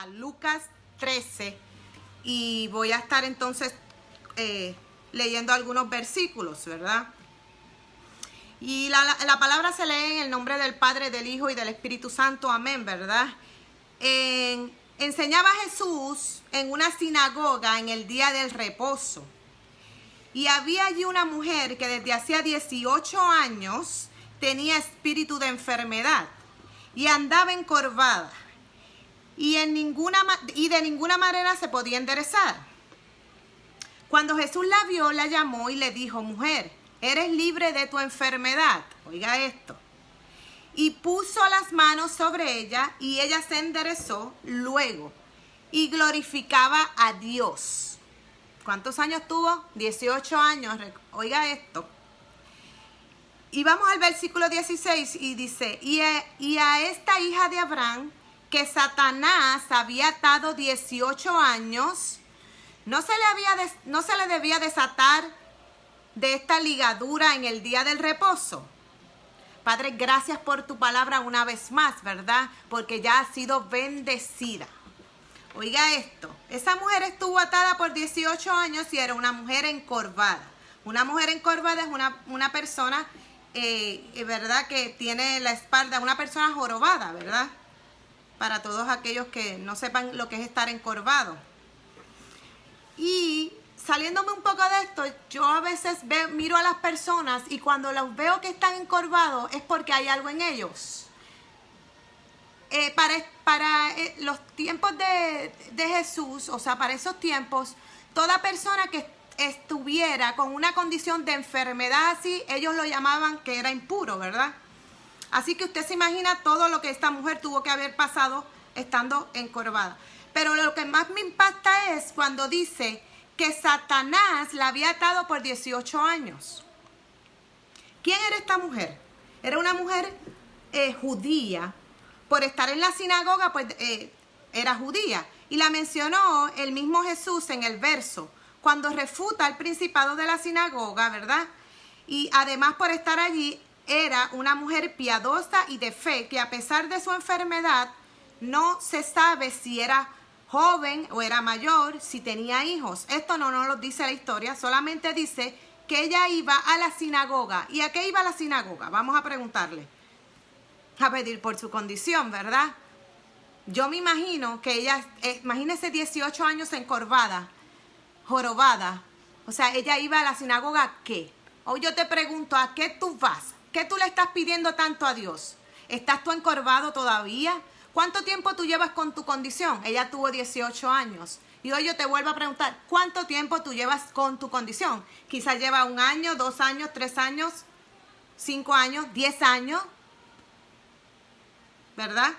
a Lucas 13 y voy a estar entonces eh, leyendo algunos versículos, ¿verdad? Y la, la, palabra se lee en el nombre del Padre, del Hijo y del Espíritu Santo, amén, ¿verdad? En, enseñaba Jesús en una sinagoga en el día del reposo. Y había allí una mujer que desde hacía 18 años tenía espíritu de enfermedad y andaba encorvada y, en ninguna, y de ninguna manera se podía enderezar. Cuando Jesús la vio, la llamó y le dijo, mujer, eres libre de tu enfermedad. Oiga esto. Y puso las manos sobre ella y ella se enderezó luego y glorificaba a Dios. ¿Cuántos años tuvo? 18 años. Oiga esto. Y vamos al versículo 16 y dice, y a, y a esta hija de Abraham, que Satanás había atado 18 años, no se le, había no se le debía desatar de esta ligadura en el día del reposo. Padre, gracias por tu palabra una vez más, ¿verdad? Porque ya ha sido bendecida. Oiga esto, esa mujer estuvo atada por 18 años y era una mujer encorvada. Una mujer encorvada es una, una persona, eh, ¿verdad? Que tiene la espalda, una persona jorobada, ¿verdad? Para todos aquellos que no sepan lo que es estar encorvado. Y saliéndome un poco de esto, yo a veces miro a las personas y cuando los veo que están encorvados es porque hay algo en ellos. Eh, para, para eh, los tiempos de, de, Jesús, o sea, para esos tiempos, toda persona que estuviera con una condición de enfermedad así, ellos lo llamaban que era impuro, ¿verdad? Así que usted se imagina todo lo que esta mujer tuvo que haber pasado estando encorvada. Pero lo que más me impacta es cuando dice que Satanás la había atado por 18 años. ¿Quién era esta mujer? Era una mujer eh, judía. Por estar en la sinagoga, pues eh, era judía. Y la mencionó el mismo Jesús en el verso, cuando refuta el principado de la sinagoga, ¿verdad? Y además por estar allí, era una mujer piadosa y de fe, que a pesar de su enfermedad, no se sabe si era joven o era mayor, si tenía hijos. Esto no nos lo dice la historia, solamente dice que ella iba a la sinagoga. ¿Y a qué iba a la sinagoga? Vamos a preguntarle. A pedir por su condición, ¿verdad? Yo me imagino que ella, eh, imagínese 18 años encorvada, jorobada. O sea, ella iba a la sinagoga ¿a qué? Hoy yo te pregunto, ¿a qué tú vas? ¿Qué tú le estás pidiendo tanto a Dios? ¿Estás tú encorvado todavía? ¿Cuánto tiempo tú llevas con tu condición? Ella tuvo 18 años. Y hoy yo te vuelvo a preguntar, ¿cuánto tiempo tú llevas con tu condición? Quizás lleva un año, dos años, tres años, cinco años, diez años. ¿Verdad?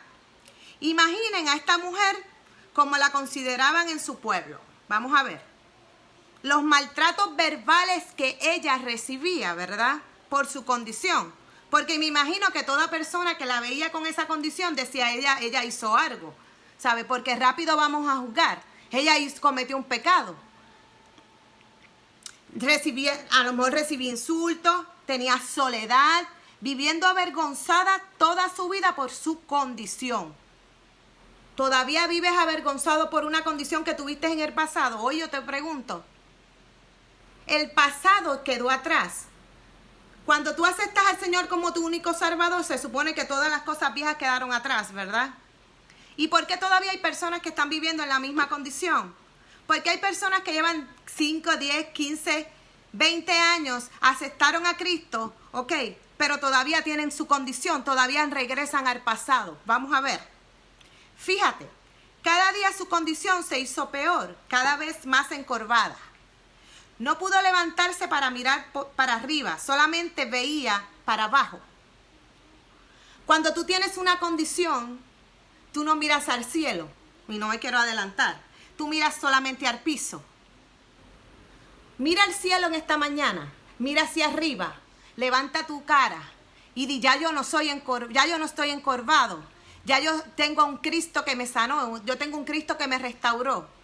Imaginen a esta mujer como la consideraban en su pueblo. Vamos a ver. Los maltratos verbales que ella recibía, ¿verdad? Por su condición. Porque me imagino que toda persona que la veía con esa condición decía, ella, ella hizo algo, ¿sabe? Porque rápido vamos a juzgar. Ella cometió un pecado. Recibía, a lo mejor recibía insultos, tenía soledad, viviendo avergonzada toda su vida por su condición. ¿Todavía vives avergonzado por una condición que tuviste en el pasado? Hoy yo te pregunto. El pasado quedó atrás. Cuando tú aceptas al Señor como tu único salvador, se supone que todas las cosas viejas quedaron atrás, ¿verdad? ¿Y por qué todavía hay personas que están viviendo en la misma condición? Porque hay personas que llevan 5, 10, 15, 20 años, aceptaron a Cristo, ok, pero todavía tienen su condición, todavía regresan al pasado. Vamos a ver. Fíjate, cada día su condición se hizo peor, cada vez más encorvada. No pudo levantarse para mirar para arriba, solamente veía para abajo. Cuando tú tienes una condición, tú no miras al cielo, y no me quiero adelantar, tú miras solamente al piso. Mira el cielo en esta mañana, mira hacia arriba, levanta tu cara y di, ya yo no, soy ya yo no estoy encorvado, ya yo tengo a un Cristo que me sanó, yo tengo un Cristo que me restauró.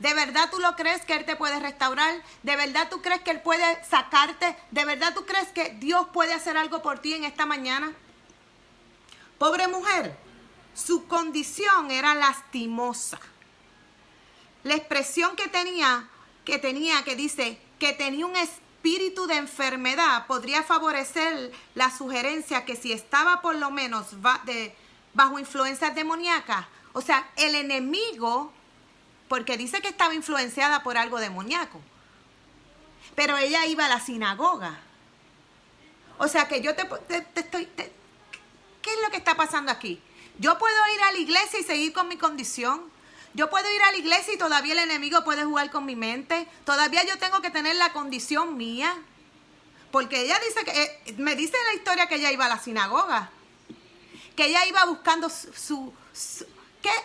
¿De verdad tú lo crees que Él te puede restaurar? ¿De verdad tú crees que Él puede sacarte? ¿De verdad tú crees que Dios puede hacer algo por ti en esta mañana? Pobre mujer, su condición era lastimosa. La expresión que tenía, que tenía, que dice que tenía un espíritu de enfermedad, podría favorecer la sugerencia que si estaba por lo menos bajo influencias demoníacas, o sea, el enemigo, porque dice que estaba influenciada por algo demoníaco, pero ella iba a la sinagoga. O sea que yo te, estoy... ¿Qué es lo que está pasando aquí? Yo puedo ir a la iglesia y seguir con mi condición. Yo puedo ir a la iglesia y todavía el enemigo puede jugar con mi mente. Todavía yo tengo que tener la condición mía. Porque ella dice que, eh, me dice la historia que ella iba a la sinagoga. Que ella iba buscando su,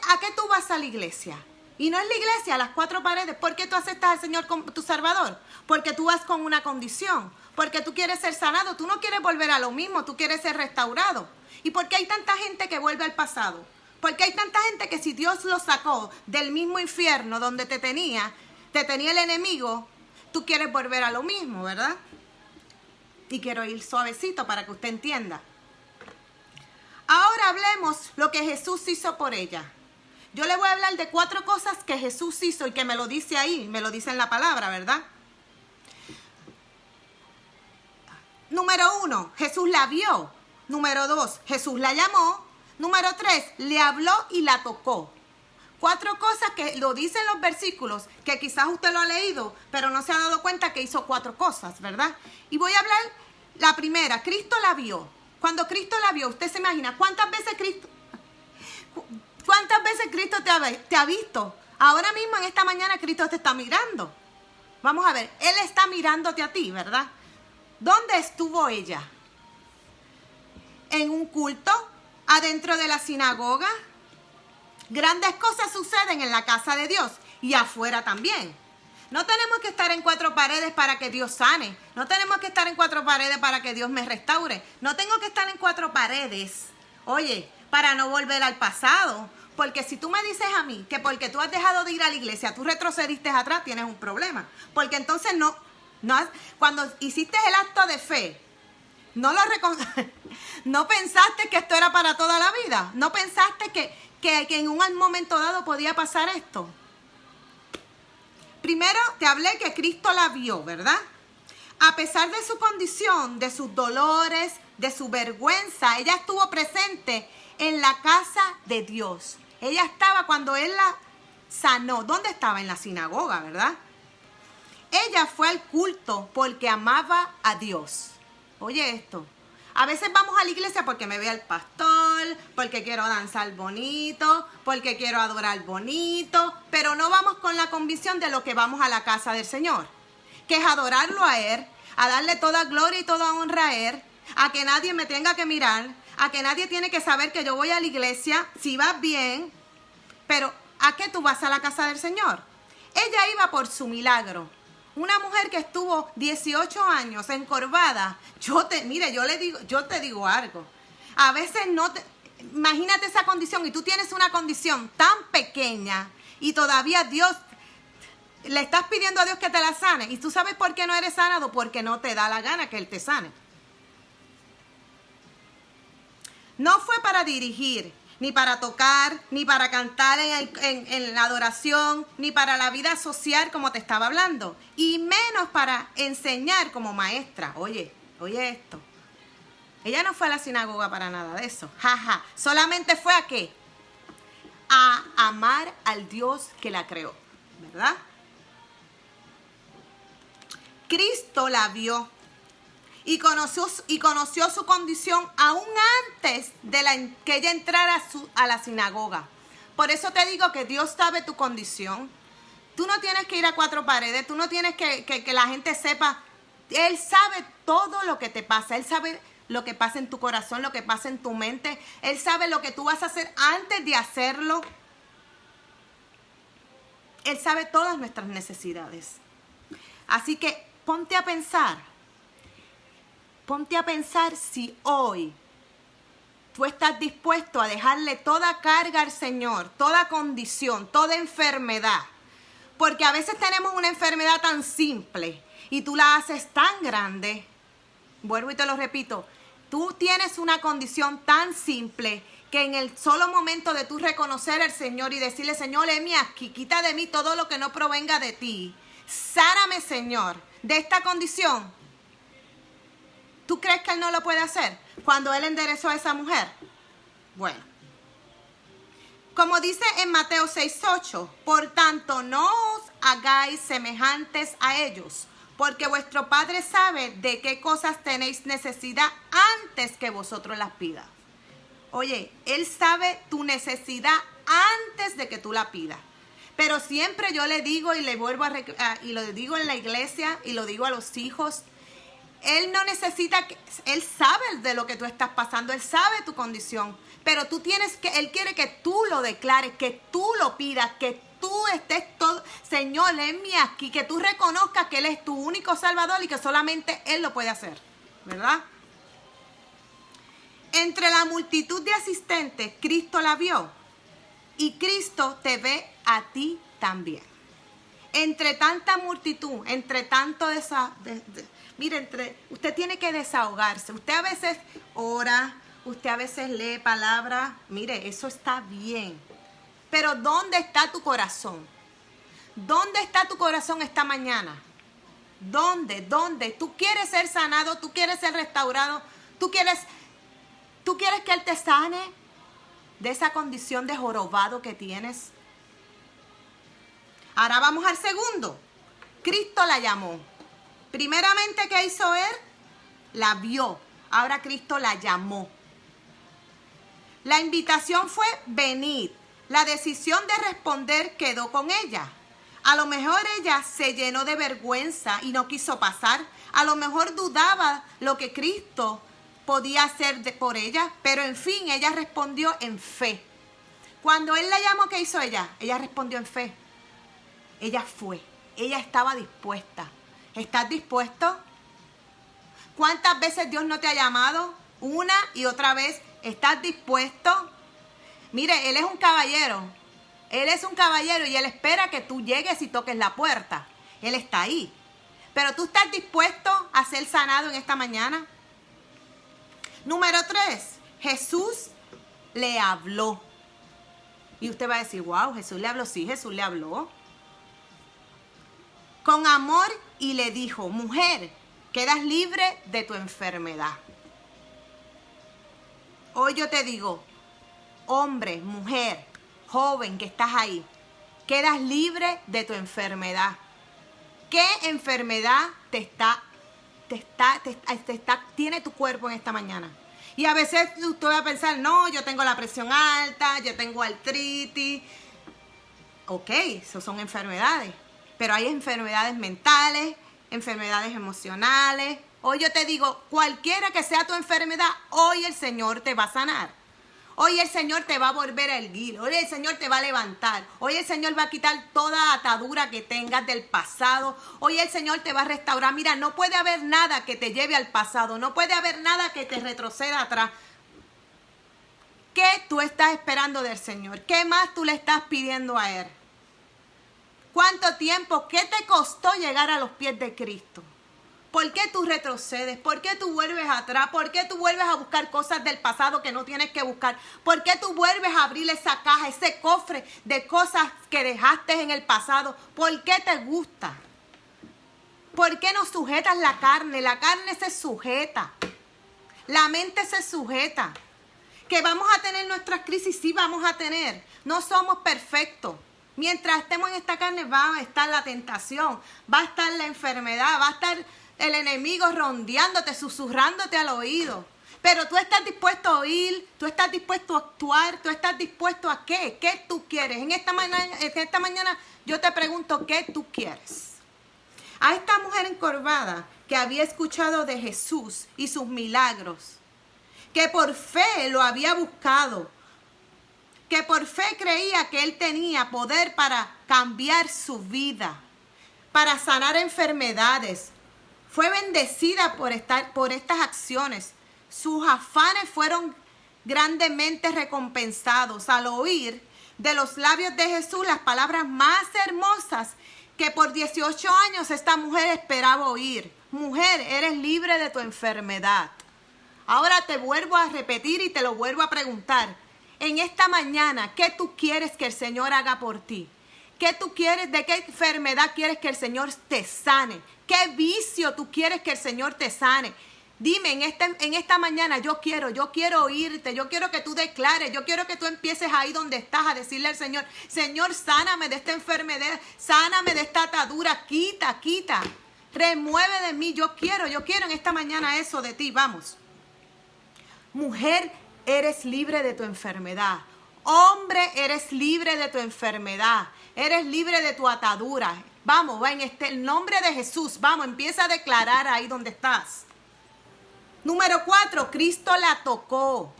¿A qué tú vas a la iglesia? Y no es la iglesia, las cuatro paredes. ¿Por qué tú aceptas al Señor como tu Salvador? Porque tú vas con una condición. Porque tú quieres ser sanado. Tú no quieres volver a lo mismo. Tú quieres ser restaurado. ¿Y por qué hay tanta gente que vuelve al pasado? Porque hay tanta gente que si Dios lo sacó del mismo infierno donde te tenía, te tenía el enemigo, tú quieres volver a lo mismo, ¿verdad? Y quiero ir suavecito para que usted entienda. Ahora hablemos lo que Jesús hizo por ella. Yo le voy a hablar de cuatro cosas que Jesús hizo y que me lo dice ahí, me lo dice en la palabra, ¿verdad? Número uno, Jesús la vio. Número dos, Jesús la llamó. Número tres, le habló y la tocó. Cuatro cosas que lo dicen los versículos, que quizás usted lo ha leído, pero no se ha dado cuenta que hizo cuatro cosas, ¿verdad? Y voy a hablar la primera, Cristo la vio. Cuando Cristo la vio, usted se imagina, ¿cuántas veces Cristo, cuántas veces Cristo te ha, visto? Ahora mismo en esta mañana Cristo te está mirando. Vamos a ver, Él está mirándote a ti, ¿verdad? ¿Dónde estuvo ella? ¿En un culto? ¿Adentro de la sinagoga? Grandes cosas suceden en la casa de Dios y afuera también. No tenemos que estar en cuatro paredes para que Dios sane. No tenemos que estar en cuatro paredes para que Dios me restaure. No tengo que estar en cuatro paredes, oye, para no volver al pasado. Porque si tú me dices a mí que porque tú has dejado de ir a la iglesia, tú retrocediste atrás, tienes un problema. Porque entonces no, no cuando hiciste el acto de fe, no lo no pensaste que esto era para toda la vida. No pensaste que, que en un momento dado podía pasar esto. Primero te hablé que Cristo la vio, ¿verdad? A pesar de su condición, de sus dolores, de su vergüenza, ella estuvo presente en la casa de Dios. Ella estaba cuando Él la sanó. ¿Dónde estaba? En la sinagoga, ¿verdad? Ella fue al culto porque amaba a Dios. Oye esto, a veces vamos a la iglesia porque me ve el pastor, porque quiero danzar bonito, porque quiero adorar bonito, pero no vamos con la convicción de lo que vamos a la casa del Señor, que es adorarlo a Él, a darle toda gloria y toda honra a Él, a que nadie me tenga que mirar, a que nadie tiene que saber que yo voy a la iglesia, si vas bien, pero ¿a qué tú vas a la casa del Señor? Ella iba por su milagro, una mujer que estuvo 18 años encorvada, yo te, mire, yo le digo, yo te digo algo. A veces no te, imagínate esa condición y tú tienes una condición tan pequeña y todavía Dios le estás pidiendo a Dios que te la sane y tú sabes por qué no eres sanado porque no te da la gana que él te sane. No fue para dirigir, ni para tocar, ni para cantar en, la adoración, ni para la vida social como te estaba hablando, y menos para enseñar como maestra. Oye, oye esto. Ella no fue a la sinagoga para nada de eso. Jaja. Solamente fue a qué? A amar al Dios que la creó. ¿Verdad? Cristo la vio y conoció, y conoció su condición aún antes de que ella entrara a, la sinagoga. Por eso te digo que Dios sabe tu condición. Tú no tienes que ir a cuatro paredes, tú no tienes que, que, que la gente sepa. Él sabe todo lo que te pasa, Él sabe lo que pasa en tu corazón, lo que pasa en tu mente. Él sabe lo que tú vas a hacer antes de hacerlo. Él sabe todas nuestras necesidades. Así que ponte a pensar ponte a pensar si hoy tú estás dispuesto a dejarle toda carga al Señor, toda condición, toda enfermedad. Porque a veces tenemos una enfermedad tan simple y tú la haces tan grande. Vuelvo y te lo repito. Tú tienes una condición tan simple que en el solo momento de tú reconocer al Señor y decirle, Señor, heme aquí, quita de mí todo lo que no provenga de ti. Sárame, Señor, de esta condición. ¿Tú crees que Él no lo puede hacer cuando Él enderezó a esa mujer? Bueno. Como dice en Mateo 6:8, por tanto no os hagáis semejantes a ellos, porque vuestro Padre sabe de qué cosas tenéis necesidad antes que vosotros las pidas. Oye, Él sabe tu necesidad antes de que tú la pidas. Pero siempre yo le digo y le vuelvo a, y lo digo en la iglesia y lo digo a los hijos, él no necesita que, Él sabe de lo que tú estás pasando, Él sabe tu condición, pero tú tienes que, Él quiere que tú lo declares, que tú lo pidas, que tú estés todo, Señor, mi aquí, que tú reconozcas que Él es tu único Salvador y que solamente Él lo puede hacer, ¿verdad? Entre la multitud de asistentes, Cristo la vio y Cristo te ve a ti también. Entre tanta multitud, entre tanto de esa... Mire, usted tiene que desahogarse. Usted a veces ora, usted a veces lee palabras. Mire, eso está bien. Pero ¿dónde está tu corazón? ¿Dónde está tu corazón esta mañana? ¿Dónde? ¿Dónde? ¿Tú quieres ser sanado? ¿Tú quieres ser restaurado? ¿Tú quieres, tú quieres que Él te sane de esa condición de jorobado que tienes? Ahora vamos al segundo. Cristo la llamó. Primeramente, ¿qué hizo él? La vio. Ahora Cristo la llamó. La invitación fue venir. La decisión de responder quedó con ella. A lo mejor ella se llenó de vergüenza y no quiso pasar. A lo mejor dudaba lo que Cristo podía hacer por ella, pero en fin, ella respondió en fe. Cuando él la llamó, ¿qué hizo ella? Ella respondió en fe. Ella fue. Ella estaba dispuesta. ¿Estás dispuesto? ¿Cuántas veces Dios no te ha llamado? Una y otra vez. ¿Estás dispuesto? Mire, Él es un caballero. Él es un caballero y Él espera que tú llegues y toques la puerta. Él está ahí. Pero tú estás dispuesto a ser sanado en esta mañana. Número tres, Jesús le habló. Y usted va a decir, wow, Jesús le habló. Sí, Jesús le habló con amor y le dijo, mujer, quedas libre de tu enfermedad. Hoy yo te digo, hombre, mujer, joven que estás ahí, quedas libre de tu enfermedad. ¿Qué enfermedad te está, te está, te está, tiene tu cuerpo en esta mañana? Y a veces usted va a pensar, no, yo tengo la presión alta, yo tengo artritis. Ok, eso son enfermedades pero hay enfermedades mentales, enfermedades emocionales. Hoy yo te digo, cualquiera que sea tu enfermedad, hoy el Señor te va a sanar. Hoy el Señor te va a volver a erguir. Hoy el Señor te va a levantar. Hoy el Señor va a quitar toda atadura que tengas del pasado. Hoy el Señor te va a restaurar. Mira, no puede haber nada que te lleve al pasado. No puede haber nada que te retroceda atrás. ¿Qué tú estás esperando del Señor? ¿Qué más tú le estás pidiendo a Él? ¿Cuánto tiempo? ¿Qué te costó llegar a los pies de Cristo? ¿Por qué tú retrocedes? ¿Por qué tú vuelves atrás? ¿Por qué tú vuelves a buscar cosas del pasado que no tienes que buscar? ¿Por qué tú vuelves a abrir esa caja, ese cofre de cosas que dejaste en el pasado? ¿Por qué te gusta? ¿Por qué no sujetas la carne? La carne se sujeta. La mente se sujeta. Que vamos a tener nuestras crisis, sí vamos a tener. No somos perfectos. Mientras estemos en esta carne va a estar la tentación, va a estar la enfermedad, va a estar el enemigo rondeándote, susurrándote al oído. Pero tú estás dispuesto a oír, tú estás dispuesto a actuar, tú estás dispuesto a qué, qué tú quieres. En esta mañana, en esta mañana yo te pregunto, ¿qué tú quieres? A esta mujer encorvada que había escuchado de Jesús y sus milagros, que por fe lo había buscado, que por fe creía que él tenía poder para cambiar su vida, para sanar enfermedades. Fue bendecida por, estar, por estas acciones. Sus afanes fueron grandemente recompensados al oír de los labios de Jesús las palabras más hermosas que por 18 años esta mujer esperaba oír. Mujer, eres libre de tu enfermedad. Ahora te vuelvo a repetir y te lo vuelvo a preguntar. En esta mañana, ¿qué tú quieres que el Señor haga por ti? ¿Qué tú quieres? ¿De qué enfermedad quieres que el Señor te sane? ¿Qué vicio tú quieres que el Señor te sane? Dime en, este, en esta mañana, yo quiero, yo quiero oírte, yo quiero que tú declares, yo quiero que tú empieces ahí donde estás a decirle al Señor, Señor, sáname de esta enfermedad, sáname de esta atadura, quita, quita, remueve de mí, yo quiero, yo quiero en esta mañana eso de ti, vamos. Mujer, eres libre de tu enfermedad. Hombre, eres libre de tu enfermedad. Eres libre de tu atadura. Vamos, va en este, el nombre de Jesús. Vamos, empieza a declarar ahí donde estás. Número cuatro, Cristo la tocó.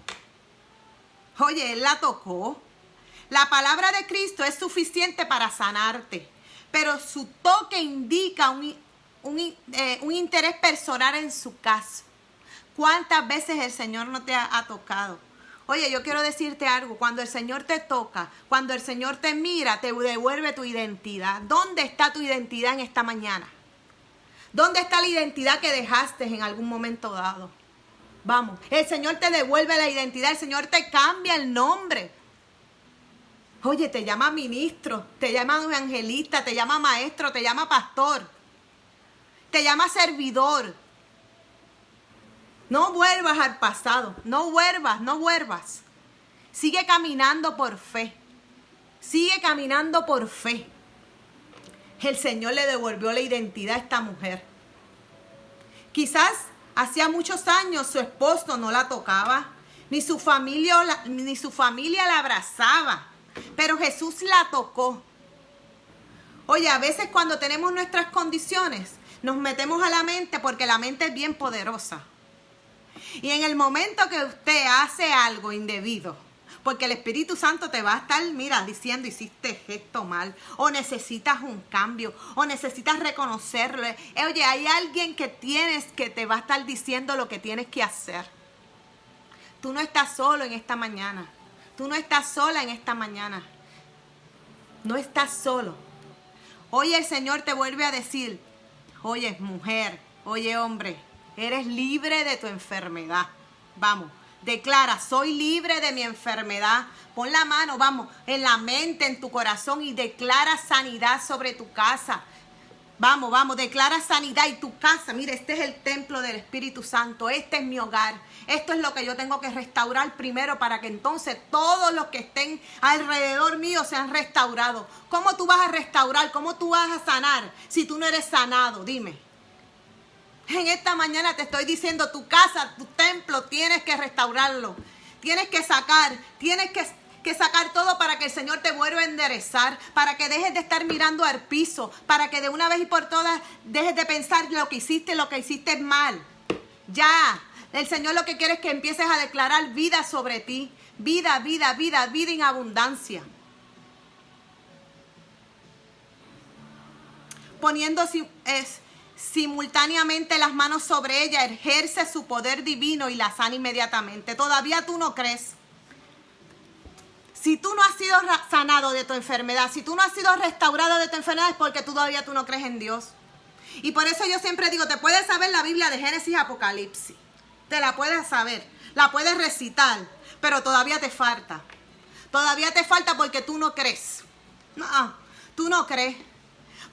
Oye, Él la tocó. La palabra de Cristo es suficiente para sanarte, pero su toque indica un, un, eh, un interés personal en su caso. ¿Cuántas veces el Señor no te ha, tocado? Oye, yo quiero decirte algo, cuando el Señor te toca, cuando el Señor te mira, te devuelve tu identidad. ¿Dónde está tu identidad en esta mañana? ¿Dónde está la identidad que dejaste en algún momento dado? Vamos, el Señor te devuelve la identidad, el Señor te cambia el nombre. Oye, te llama ministro, te llama evangelista, te llama maestro, te llama pastor, te llama servidor, no vuelvas al pasado, no vuelvas, no vuelvas. Sigue caminando por fe. Sigue caminando por fe. El Señor le devolvió la identidad a esta mujer. Quizás hacía muchos años su esposo no la tocaba, ni su familia, ni su familia la abrazaba, pero Jesús la tocó. Oye, a veces cuando tenemos nuestras condiciones, nos metemos a la mente porque la mente es bien poderosa. Y en el momento que usted hace algo indebido, porque el Espíritu Santo te va a estar, mira, diciendo, hiciste esto mal, o necesitas un cambio, o necesitas reconocerlo. Oye, hay alguien que tienes que te va a estar diciendo lo que tienes que hacer. Tú no estás solo en esta mañana. Tú no estás sola en esta mañana. No estás solo. Hoy el Señor te vuelve a decir, oye mujer, oye hombre, Eres libre de tu enfermedad. Vamos, declara, soy libre de mi enfermedad. Pon la mano, vamos, en la mente, en tu corazón y declara sanidad sobre tu casa. Vamos, vamos, declara sanidad y tu casa. Mire, este es el templo del Espíritu Santo. Este es mi hogar. Esto es lo que yo tengo que restaurar primero para que entonces todos los que estén alrededor mío sean restaurados. ¿Cómo tú vas a restaurar? ¿Cómo tú vas a sanar si tú no eres sanado? Dime. En esta mañana te estoy diciendo, tu casa, tu templo, tienes que restaurarlo. Tienes que sacar, tienes que, sacar todo para que el Señor te vuelva a enderezar, para que dejes de estar mirando al piso, para que de una vez y por todas dejes de pensar lo que hiciste, lo que hiciste mal. Ya, el Señor lo que quiere es que empieces a declarar vida sobre ti. Vida, vida, vida, vida en abundancia. Poniendo es, simultáneamente las manos sobre ella, ejerce su poder divino y la sana inmediatamente. Todavía tú no crees. Si tú no has sido sanado de tu enfermedad, si tú no has sido restaurado de tu enfermedad es porque todavía tú no crees en Dios. Y por eso yo siempre digo, te puedes saber la Biblia de Génesis y Apocalipsis. Te la puedes saber, la puedes recitar, pero todavía te falta. Todavía te falta porque tú no crees. No, tú no crees.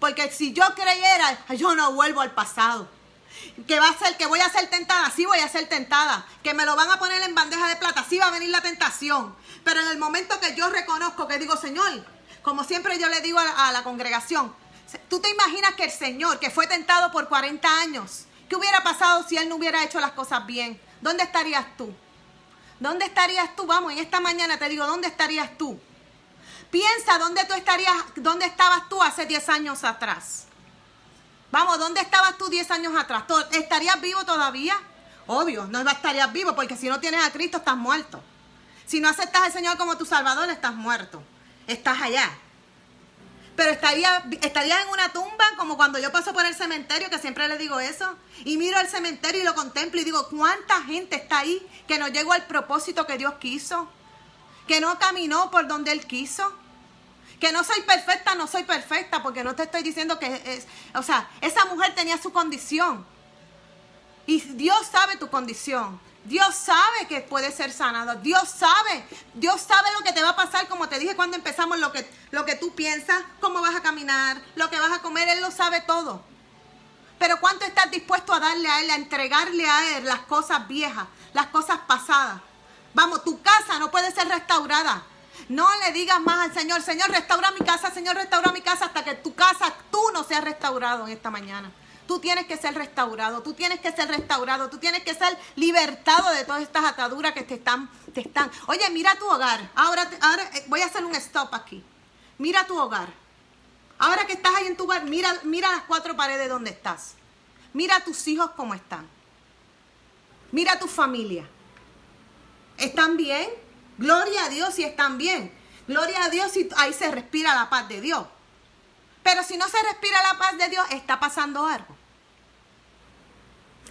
Porque si yo creyera, yo no vuelvo al pasado. Que va a ser, que voy a ser tentada, sí voy a ser tentada. Que me lo van a poner en bandeja de plata, sí va a venir la tentación. Pero en el momento que yo reconozco que digo, Señor, como siempre yo le digo a, a la congregación, ¿tú te imaginas que el Señor, que fue tentado por 40 años, ¿qué hubiera pasado si Él no hubiera hecho las cosas bien? ¿Dónde estarías tú? ¿Dónde estarías tú? Vamos, en esta mañana te digo, ¿dónde estarías tú? Piensa dónde tú estarías, dónde estabas tú hace 10 años atrás. Vamos, ¿dónde estabas tú 10 años atrás? ¿Estarías vivo todavía? Obvio, no estarías vivo porque si no tienes a Cristo estás muerto. Si no aceptas al Señor como tu Salvador, estás muerto. Estás allá. Pero estaría, estaría en una tumba como cuando yo paso por el cementerio, que siempre le digo eso, y miro el cementerio y lo contemplo y digo, ¿cuánta gente está ahí que no llegó al propósito que Dios quiso? Que no caminó por donde Él quiso. Que no soy perfecta, no soy perfecta, porque no te estoy diciendo que es, o sea, esa mujer tenía su condición. Y Dios sabe tu condición. Dios sabe que puede ser sanado. Dios sabe. Dios sabe lo que te va a pasar, como te dije cuando empezamos, lo que, lo que tú piensas, cómo vas a caminar, lo que vas a comer. Él lo sabe todo. Pero ¿cuánto estás dispuesto a darle a Él, a entregarle a Él las cosas viejas, las cosas pasadas? Vamos, tu casa no puede ser restaurada. No le digas más al Señor, Señor, restaura mi casa, Señor, restaura mi casa, hasta que tu casa, tú no seas restaurado en esta mañana. Tú tienes que ser restaurado, tú tienes que ser restaurado, tú tienes que ser libertado de todas estas ataduras que te están, te están. Oye, mira tu hogar. Ahora, ahora eh, voy a hacer un stop aquí. Mira tu hogar. Ahora que estás ahí en tu hogar, mira, mira las cuatro paredes donde estás. Mira a tus hijos cómo están. Mira a tu familia. ¿Están bien? Gloria a Dios si están bien. Gloria a Dios si ahí se respira la paz de Dios. Pero si no se respira la paz de Dios, está pasando algo.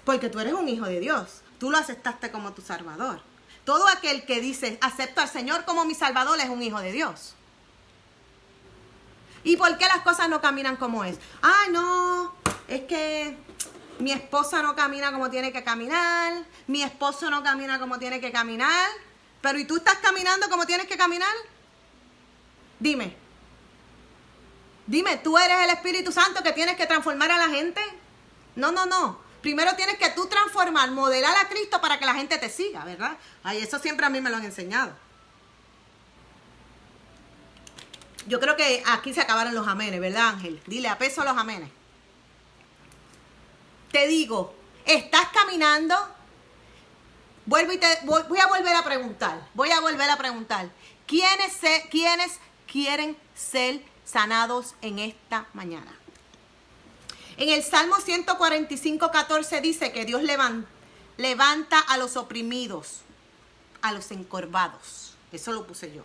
Porque tú eres un hijo de Dios. Tú lo aceptaste como tu salvador. Todo aquel que dice, acepto al Señor como mi salvador, es un hijo de Dios. ¿Y por qué las cosas no caminan como es? Ah, no, es que mi esposa no camina como tiene que caminar, mi esposo no camina como tiene que caminar, pero ¿y tú estás caminando como tienes que caminar? Dime, Dime, ¿tú eres el Espíritu Santo que tienes que transformar a la gente? No, no, no. Primero tienes que tú transformar, modelar a Cristo para que la gente te siga, ¿verdad? Ay, eso siempre a mí me lo han enseñado. Yo creo que aquí se acabaron los amenes, ¿verdad, Ángel? Dile a peso los amenes. Te digo, ¿estás caminando? Y te voy, a volver a preguntar. Voy a volver a preguntar. ¿Quiénes, se, ¿Quiénes quieren ser sanados en esta mañana. En el Salmo 145, 14 dice que Dios levanta, a los oprimidos, a los encorvados. Eso lo puse yo.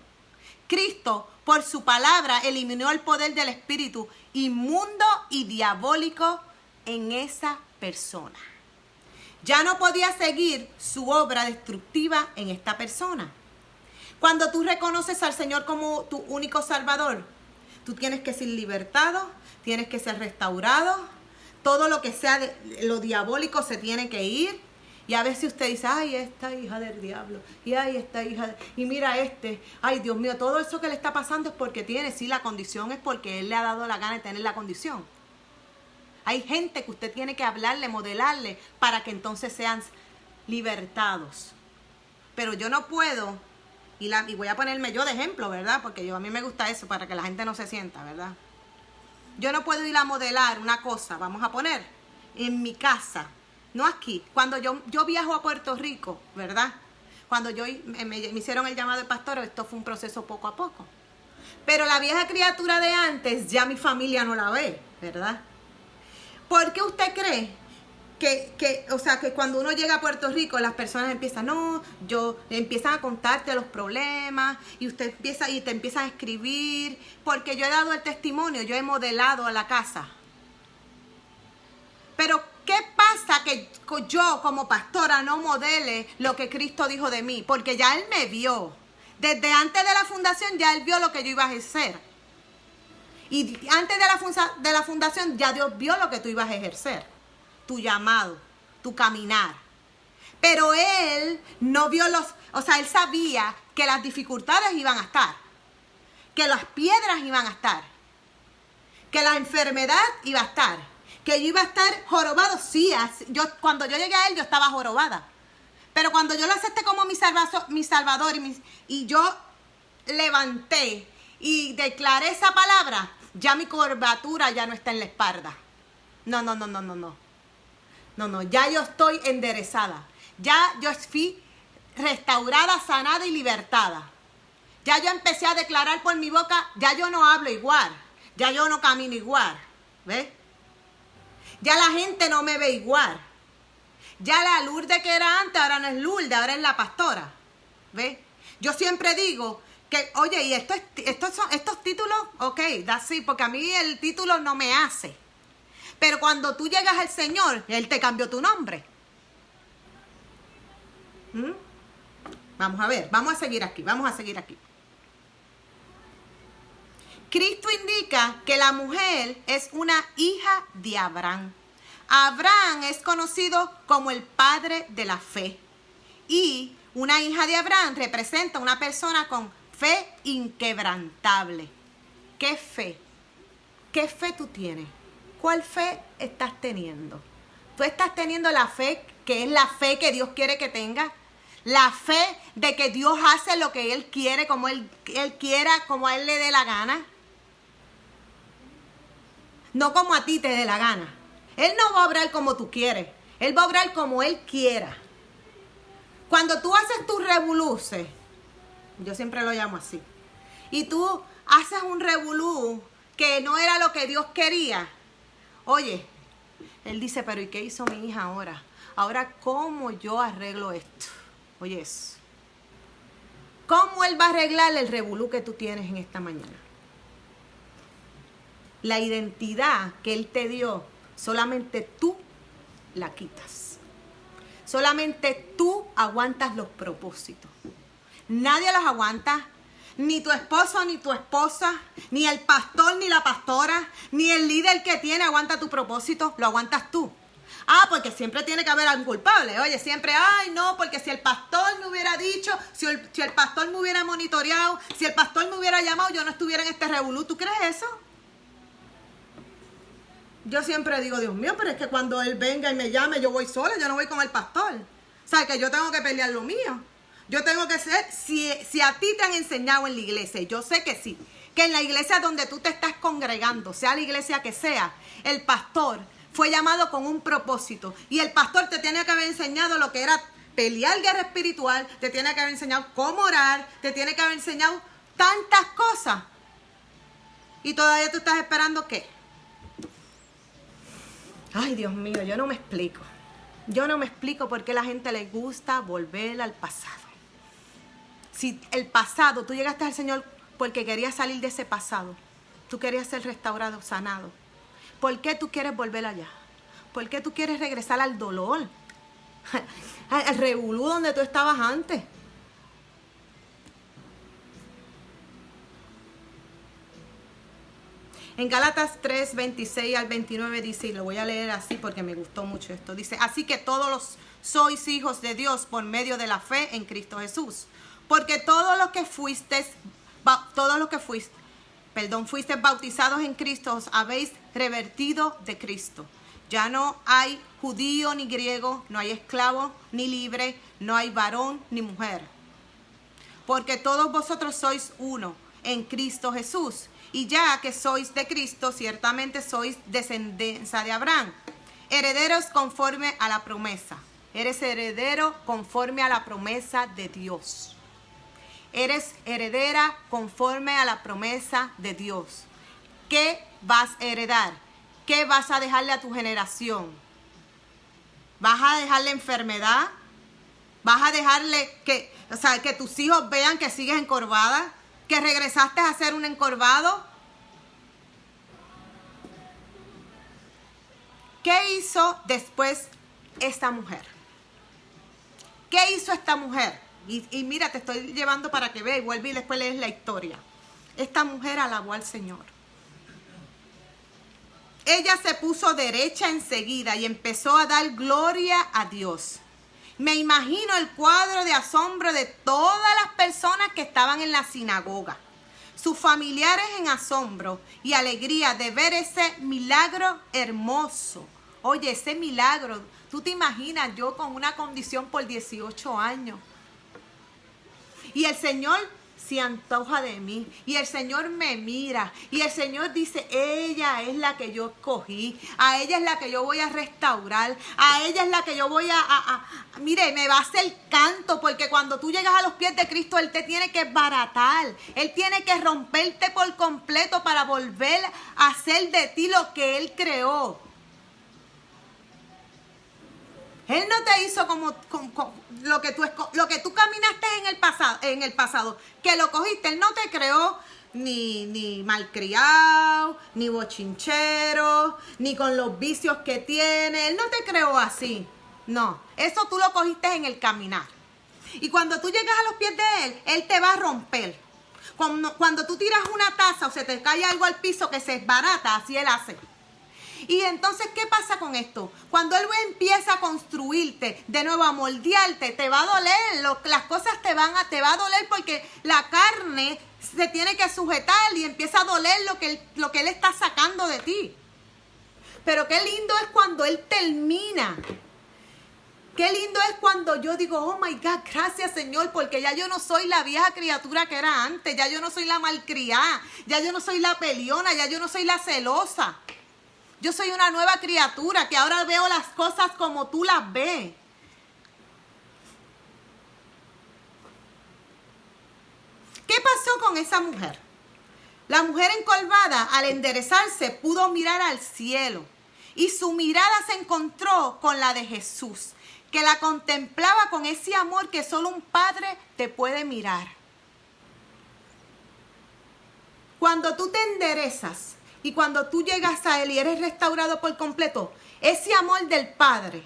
Cristo, por su palabra, eliminó el poder del espíritu inmundo y diabólico en esa persona. Ya no podía seguir su obra destructiva en esta persona. Cuando tú reconoces al Señor como tu único Salvador, Tú tienes que ser libertado, tienes que ser restaurado. Todo lo que sea de, lo diabólico se tiene que ir. Y a veces usted dice, ay, esta hija del diablo, y ay, esta hija, y mira este, ay, Dios mío, todo eso que le está pasando es porque tiene, sí, la condición es porque Él le ha dado la gana de tener la condición. Hay gente que usted tiene que hablarle, modelarle, para que entonces sean libertados. Pero yo no puedo y, la, y voy a ponerme yo de ejemplo, ¿verdad? Porque yo a mí me gusta eso para que la gente no se sienta, ¿verdad? Yo no puedo ir a modelar una cosa, vamos a poner, en mi casa, no aquí. Cuando yo, yo viajo a Puerto Rico, ¿verdad? Cuando yo me, me hicieron el llamado de pastor, esto fue un proceso poco a poco. Pero la vieja criatura de antes, ya mi familia no la ve, ¿verdad? ¿Por qué usted cree que, que, o sea, que cuando uno llega a Puerto Rico, las personas empiezan, no, yo, empiezan a contarte los problemas y usted empieza y te empiezan a escribir, porque yo he dado el testimonio, yo he modelado a la casa. Pero, ¿qué pasa que yo como pastora no modele lo que Cristo dijo de mí? Porque ya Él me vio. Desde antes de la fundación ya Él vio lo que yo iba a ejercer. Y antes de la, de la fundación ya Dios vio lo que tú ibas a ejercer tu llamado, tu caminar. Pero él no vio los, o sea, él sabía que las dificultades iban a estar, que las piedras iban a estar, que la enfermedad iba a estar, que yo iba a estar jorobado. Sí, yo, cuando yo llegué a él yo estaba jorobada. Pero cuando yo lo acepté como mi, mi salvador y, y yo levanté y declaré esa palabra, ya mi curvatura ya no está en la espalda. No, no, no, no, no, no. No, no, ya yo estoy enderezada. Ya yo fui restaurada, sanada y libertada. Ya yo empecé a declarar por mi boca, ya yo no hablo igual. Ya yo no camino igual. ¿Ves? Ya la gente no me ve igual. Ya la Lourdes que era antes, ahora no es Lourdes, ahora es la pastora. ¿Ves? Yo siempre digo oye, y esto estos, estos títulos, ok, da sí, porque a mí el título no me hace. Pero cuando tú llegas al Señor, Él te cambió tu nombre. ¿Mm? Vamos a ver, vamos a seguir aquí, vamos a seguir aquí. Cristo indica que la mujer es una hija de Abraham. Abraham es conocido como el padre de la fe. Y una hija de Abraham representa una persona con fe inquebrantable. ¿Qué fe? ¿Qué fe tú tienes? ¿Cuál fe estás teniendo? ¿Tú estás teniendo la fe que es la fe que Dios quiere que tengas? La fe de que Dios hace lo que Él quiere, como Él, él quiera, como a Él le dé la gana. No como a ti te dé la gana. Él no va a obrar como tú quieres. Él va a obrar como Él quiera. Cuando tú haces tus revoluces, yo siempre lo llamo así, y tú haces un revolú que no era lo que Dios quería, oye, Él dice, pero ¿y qué hizo mi hija ahora? Ahora, ¿cómo yo arreglo esto? Oye, ¿cómo Él va a arreglar el revolú que tú tienes en esta mañana? La identidad que Él te dio, solamente tú la quitas. Solamente tú aguantas los propósitos. Nadie los aguanta. Ni tu esposo, ni tu esposa, ni el pastor, ni la pastora, ni el líder que tiene aguanta tu propósito. Lo aguantas tú. Ah, porque siempre tiene que haber algún culpable. Oye, siempre, ay, no, porque si el pastor me hubiera dicho, si el, si el pastor me hubiera monitoreado, si el pastor me hubiera llamado, yo no estuviera en este revolú. ¿Tú crees eso? Yo siempre digo, Dios mío, pero es que cuando él venga y me llame, yo voy sola, yo no voy con el pastor. O sea, que yo tengo que pelear lo mío. Yo tengo que ser, si, si a ti te han enseñado en la iglesia, yo sé que sí, que en la iglesia donde tú te estás congregando, sea la iglesia que sea, el pastor fue llamado con un propósito. Y el pastor te tiene que haber enseñado lo que era pelear guerra espiritual, te tiene que haber enseñado cómo orar, te tiene que haber enseñado tantas cosas. Y todavía tú estás esperando qué. Ay, Dios mío, yo no me explico. Yo no me explico por qué la gente le gusta volver al pasado. Si el pasado, tú llegaste al Señor porque querías salir de ese pasado, tú querías ser restaurado, sanado ¿Por qué tú quieres volver allá? ¿Por qué tú quieres regresar al dolor? Al revolú donde tú estabas antes. En Gálatas 3, 26 al 29 dice, y lo voy a leer así porque me gustó mucho esto, dice, así que todos los sois hijos de Dios por medio de la fe en Cristo Jesús. Porque todos los que fuiste, todos los que fuiste, perdón, fuiste bautizados en Cristo, os habéis revertido de Cristo. Ya no hay judío ni griego, no hay esclavo ni libre, no hay varón ni mujer. Porque todos vosotros sois uno en Cristo Jesús. Y ya que sois de Cristo, ciertamente sois descendencia de Abraham, herederos conforme a la promesa. Eres heredero conforme a la promesa de Dios. Eres heredera conforme a la promesa de Dios. ¿Qué vas a heredar? ¿Qué vas a dejarle a tu generación? ¿Vas a dejarle enfermedad? ¿Vas a dejarle que, o sea, que tus hijos vean que sigues encorvada? ¿Que regresaste a ser un encorvado? ¿Qué hizo después esta mujer? ¿Qué hizo esta mujer? Y, mira, te estoy llevando para que veas y vuelve y después lees la historia. Esta mujer alabó al Señor. Ella se puso derecha enseguida y empezó a dar gloria a Dios. Me imagino el cuadro de asombro de todas las personas que estaban en la sinagoga. Sus familiares en asombro y alegría de ver ese milagro hermoso. Oye, ese milagro, tú te imaginas yo con una condición por 18 años y el Señor se antoja de mí. Y el Señor me mira. Y el Señor dice, ella es la que yo escogí. A ella es la que yo voy a restaurar. A ella es la que yo voy a... mire, me va a hacer canto. Porque cuando tú llegas a los pies de Cristo, Él te tiene que baratar. Él tiene que romperte por completo para volver a hacer de ti lo que Él creó. Él no te hizo como, lo, que tú, lo que tú caminaste en el, pasado, en el pasado, que lo cogiste. Él no te creó ni, ni malcriado, ni bochinchero, ni con los vicios que tiene. Él no te creó así. No, eso tú lo cogiste en el caminar. Y cuando tú llegas a los pies de Él, Él te va a romper. Cuando, cuando tú tiras una taza o se te cae algo al piso que se esbarata, así Él hace. Y entonces, ¿qué pasa con esto? Cuando Él empieza a construirte, de nuevo a moldearte, te va a doler, las cosas te van a, te va a doler porque la carne se tiene que sujetar y empieza a doler lo que, lo que Él está sacando de ti. Pero qué lindo es cuando Él termina. Qué lindo es cuando yo digo, oh my God, gracias Señor, porque ya yo no soy la vieja criatura que era antes, ya yo no soy la malcriada, ya yo no soy la peliona, ya yo no soy la celosa. Yo soy una nueva criatura que ahora veo las cosas como tú las ves. ¿Qué pasó con esa mujer? La mujer encolvada al enderezarse pudo mirar al cielo y su mirada se encontró con la de Jesús, que la contemplaba con ese amor que solo un padre te puede mirar. Cuando tú te enderezas y cuando tú llegas a Él y eres restaurado por completo, ese amor del Padre,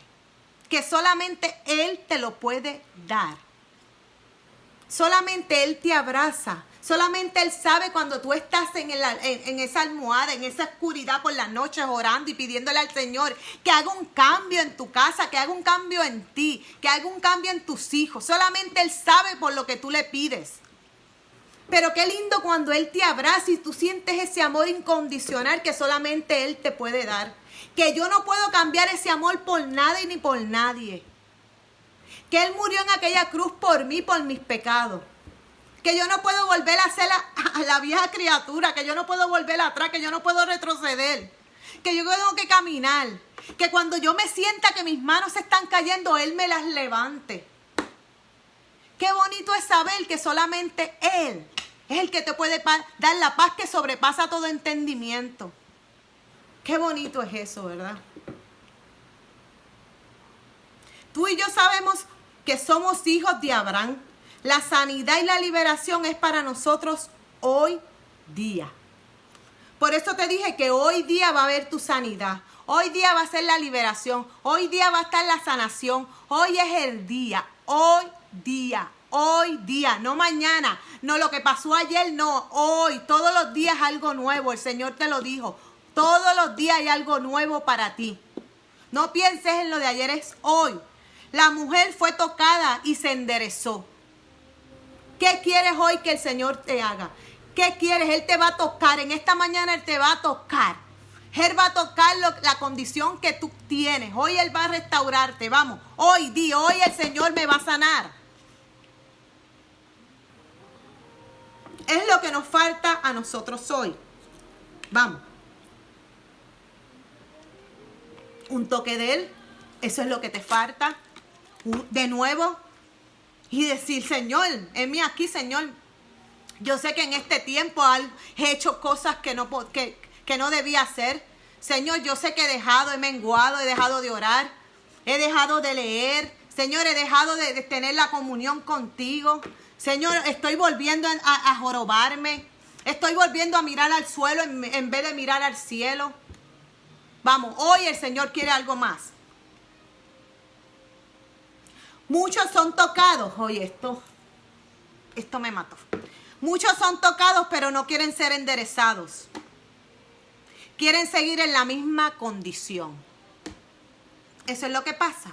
que solamente Él te lo puede dar. Solamente Él te abraza. Solamente Él sabe cuando tú estás en, esa almohada, en esa oscuridad por las noches orando y pidiéndole al Señor que haga un cambio en tu casa, que haga un cambio en ti, que haga un cambio en tus hijos. Solamente Él sabe por lo que tú le pides. Pero qué lindo cuando Él te abraza y tú sientes ese amor incondicional que solamente Él te puede dar. Que yo no puedo cambiar ese amor por nada y ni por nadie que Él murió en aquella cruz por mí, por mis pecados. Que yo no puedo volver a ser la, la vieja criatura, que yo no puedo volver atrás, que yo no puedo retroceder, que yo tengo que caminar, que cuando yo me sienta que mis manos se están cayendo, Él me las levante. Qué bonito es saber que solamente Él es el que te puede dar la paz que sobrepasa todo entendimiento. Qué bonito es eso, ¿verdad? Tú y yo sabemos que somos hijos de Abraham, la sanidad y la liberación es para nosotros hoy día. Por eso te dije que hoy día va a haber tu sanidad. Hoy día va a ser la liberación. Hoy día va a estar la sanación. Hoy es el día. Hoy día. Hoy día. No mañana. No lo que pasó ayer. No. Hoy. Todos los días algo nuevo. El Señor te lo dijo. Todos los días hay algo nuevo para ti. No pienses en lo de ayer. Es hoy. La mujer fue tocada y se enderezó. ¿Qué quieres hoy que el Señor te haga? ¿Qué quieres? Él te va a tocar. En esta mañana Él te va a tocar. Él va a tocar la condición que tú tienes. Hoy Él va a restaurarte. Vamos. Hoy, di, hoy el Señor me va a sanar. Es lo que nos falta a nosotros hoy. Vamos. Un toque de Él. Eso es lo que te falta de nuevo y decir, Señor, en mí aquí, Señor, yo sé que en este tiempo he hecho cosas que no, que, que no debía hacer. Señor, yo sé que he dejado, he menguado, he dejado de orar, he dejado de leer. Señor, he dejado de, tener la comunión contigo. Señor, estoy volviendo a, jorobarme. Estoy volviendo a mirar al suelo en vez de mirar al cielo. Vamos, hoy el Señor quiere algo más. Muchos son tocados. Oye, esto, esto me mató. Muchos son tocados, pero no quieren ser enderezados. Quieren seguir en la misma condición. Eso es lo que pasa.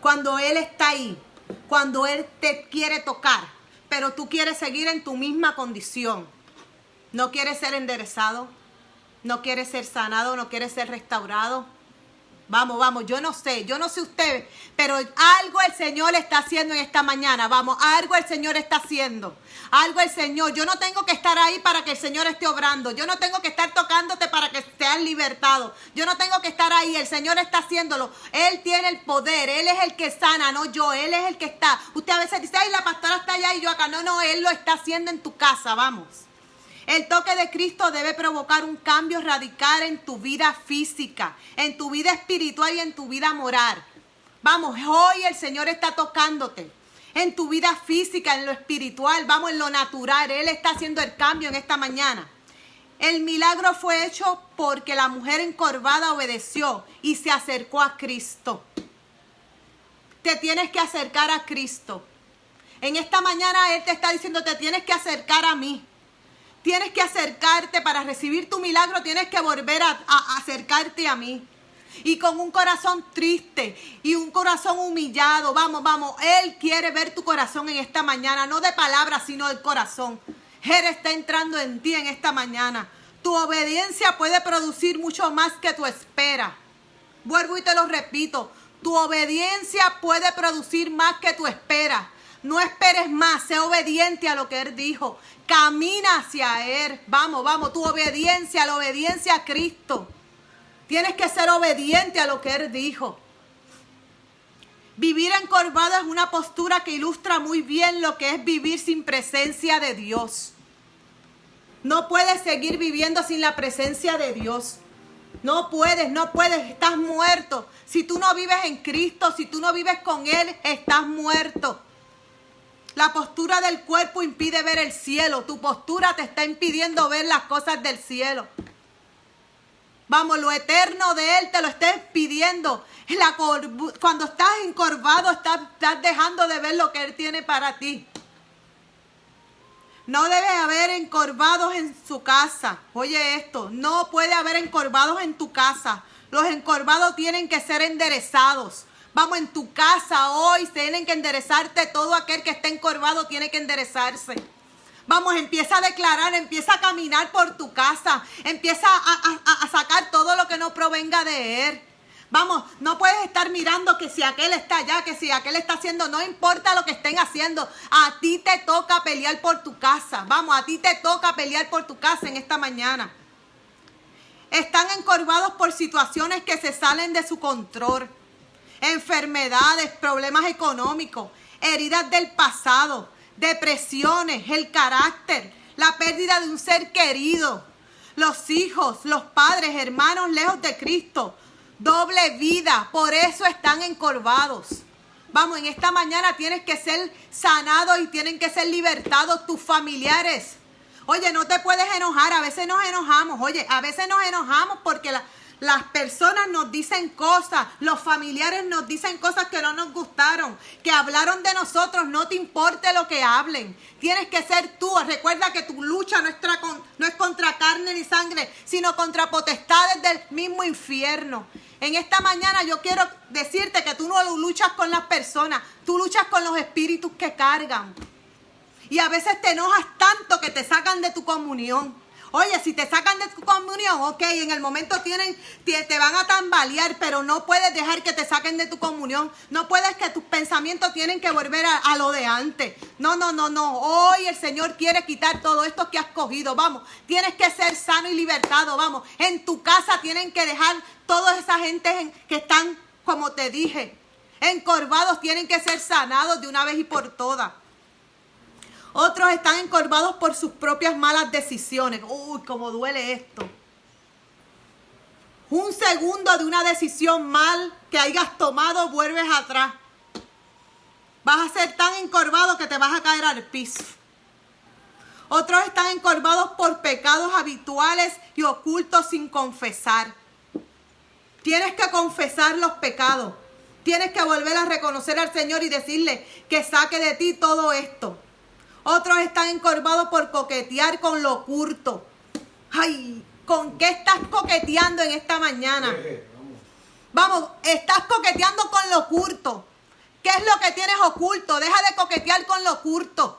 Cuando Él está ahí, cuando Él te quiere tocar, pero tú quieres seguir en tu misma condición. No quieres ser enderezado, no quieres ser sanado, no quieres ser restaurado Vamos, vamos, yo no sé, yo no sé usted, pero algo el Señor está haciendo en esta mañana. Vamos, algo el Señor está haciendo. Algo el Señor. Yo no tengo que estar ahí para que el Señor esté obrando. Yo no tengo que estar tocándote para que seas libertado. Yo no tengo que estar ahí. El Señor está haciéndolo. Él tiene el poder. Él es el que sana, no yo. Él es el que está. Usted a veces dice, ay, la pastora está allá y yo acá. No, no, Él lo está haciendo en tu casa. Vamos. El toque de Cristo debe provocar un cambio radical en tu vida física, en tu vida espiritual y en tu vida moral. Vamos, hoy el Señor está tocándote. En tu vida física, en lo espiritual, vamos en lo natural. Él está haciendo el cambio en esta mañana. El milagro fue hecho porque la mujer encorvada obedeció y se acercó a Cristo. Te tienes que acercar a Cristo. En esta mañana Él te está diciendo, te tienes que acercar a mí. Tienes que acercarte para recibir tu milagro, tienes que volver a, acercarte a mí y con un corazón triste y un corazón humillado. Vamos, vamos, Él quiere ver tu corazón en esta mañana, no de palabras, sino del corazón. Él está entrando en ti en esta mañana. Tu obediencia puede producir mucho más que tu espera. Vuelvo y te lo repito. Tu obediencia puede producir más que tu espera. No esperes más, sé obediente a lo que Él dijo. Camina hacia Él. Vamos, vamos, tu obediencia, la obediencia a Cristo. Tienes que ser obediente a lo que Él dijo. Vivir encorvado es una postura que ilustra muy bien lo que es vivir sin presencia de Dios. No puedes seguir viviendo sin la presencia de Dios. No puedes, no puedes, estás muerto. Si tú no vives en Cristo, si tú no vives con Él, estás muerto. La postura del cuerpo impide ver el cielo. Tu postura te está impidiendo ver las cosas del cielo. Vamos, lo eterno de Él te lo está pidiendo. cuando estás encorvado, estás, estás dejando de ver lo que Él tiene para ti. No debe haber encorvados en su casa. Oye esto, no puede haber encorvados en tu casa. Los encorvados tienen que ser enderezados. Vamos, en tu casa hoy tienen que enderezarte. Todo aquel que esté encorvado tiene que enderezarse. Vamos, empieza a declarar, empieza a caminar por tu casa, empieza a, sacar todo lo que no provenga de Él. Vamos, no puedes estar mirando que si aquel está allá, que si aquel está haciendo, no importa lo que estén haciendo, a ti te toca pelear por tu casa. Vamos, a ti te toca pelear por tu casa en esta mañana. Están encorvados por situaciones que se salen de su control. Enfermedades, problemas económicos, heridas del pasado, depresiones, el carácter, la pérdida de un ser querido, los hijos, los padres, hermanos lejos de Cristo, doble vida, por eso están encorvados. Vamos, en esta mañana tienes que ser sanado y tienen que ser libertados tus familiares. Oye, no te puedes enojar, a veces nos enojamos, oye, a veces nos enojamos porque la, las personas nos dicen cosas, los familiares nos dicen cosas que no nos gustaron, que hablaron de nosotros, no te importe lo que hablen. Tienes que ser tú. Recuerda que tu lucha no es, no es contra carne ni sangre, sino contra potestades del mismo infierno. En esta mañana yo quiero decirte que tú no luchas con las personas, tú luchas con los espíritus que cargan. Y a veces te enojas tanto que te sacan de tu comunión. Oye, si te sacan de tu comunión, ok, en el momento tienen, te, van a tambalear, pero no puedes dejar que te saquen de tu comunión. No puedes que tus pensamientos tienen que volver a, a lo de antes. No, no, no, no. Hoy el Señor quiere quitar todo esto que has cogido. Vamos, tienes que ser sano y libertado. Vamos, en tu casa tienen que dejar toda esa gente que están, como te dije, encorvados, tienen que ser sanados de una vez y por todas. Otros están encorvados por sus propias malas decisiones. Uy, cómo duele esto. Un segundo de una decisión mal que hayas tomado, vuelves atrás. Vas a ser tan encorvado que te vas a caer al piso. Otros están encorvados por pecados habituales y ocultos sin confesar. Tienes que confesar los pecados. Tienes que volver a reconocer al Señor y decirle que saque de ti todo esto. Otros están encorvados por coquetear con lo curto. Ay, ¿con qué estás coqueteando en esta mañana? Eh, eh, vamos. estás coqueteando con lo curto. ¿Qué es lo que tienes oculto? Deja de coquetear con lo curto.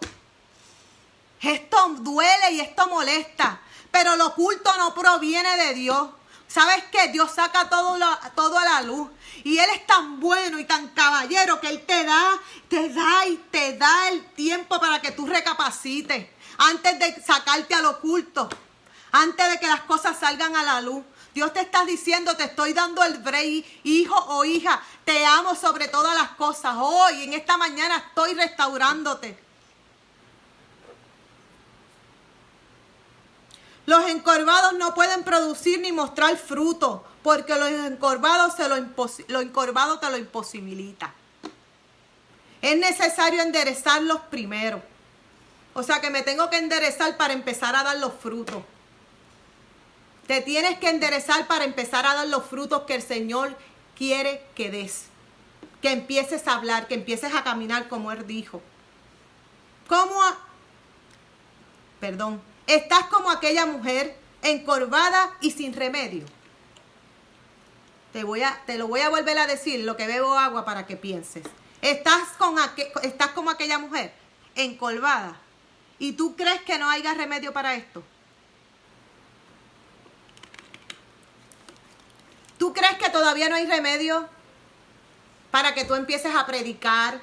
Esto duele y esto molesta. Pero lo oculto no proviene de Dios. ¿Sabes qué? Dios saca todo, todo a la luz. Y Él es tan bueno y tan caballero que Él te da, te da y te da el tiempo para que tú recapacites. Antes de sacarte al oculto. Antes de que las cosas salgan a la luz. Dios te está diciendo, te estoy dando el break, hijo o hija, te amo sobre todas las cosas. Hoy, en esta mañana, estoy restaurándote. Los encorvados no pueden producir ni mostrar fruto, porque los encorvados se lo, lo encorvado te lo imposibilita. Es necesario enderezarlos primero. O sea que me tengo que enderezar para empezar a dar los frutos. Te tienes que enderezar para empezar a dar los frutos que el Señor quiere que des. Que empieces a hablar, que empieces a caminar como Él dijo. ¿Cómo? Perdón Estás como aquella mujer encorvada y sin remedio. Te, voy a, te lo voy a volver a decir, lo que bebo agua para que pienses. Estás, con estás como aquella mujer encorvada y tú crees que no haya remedio para esto. ¿Tú crees que todavía no hay remedio para que tú empieces a predicar,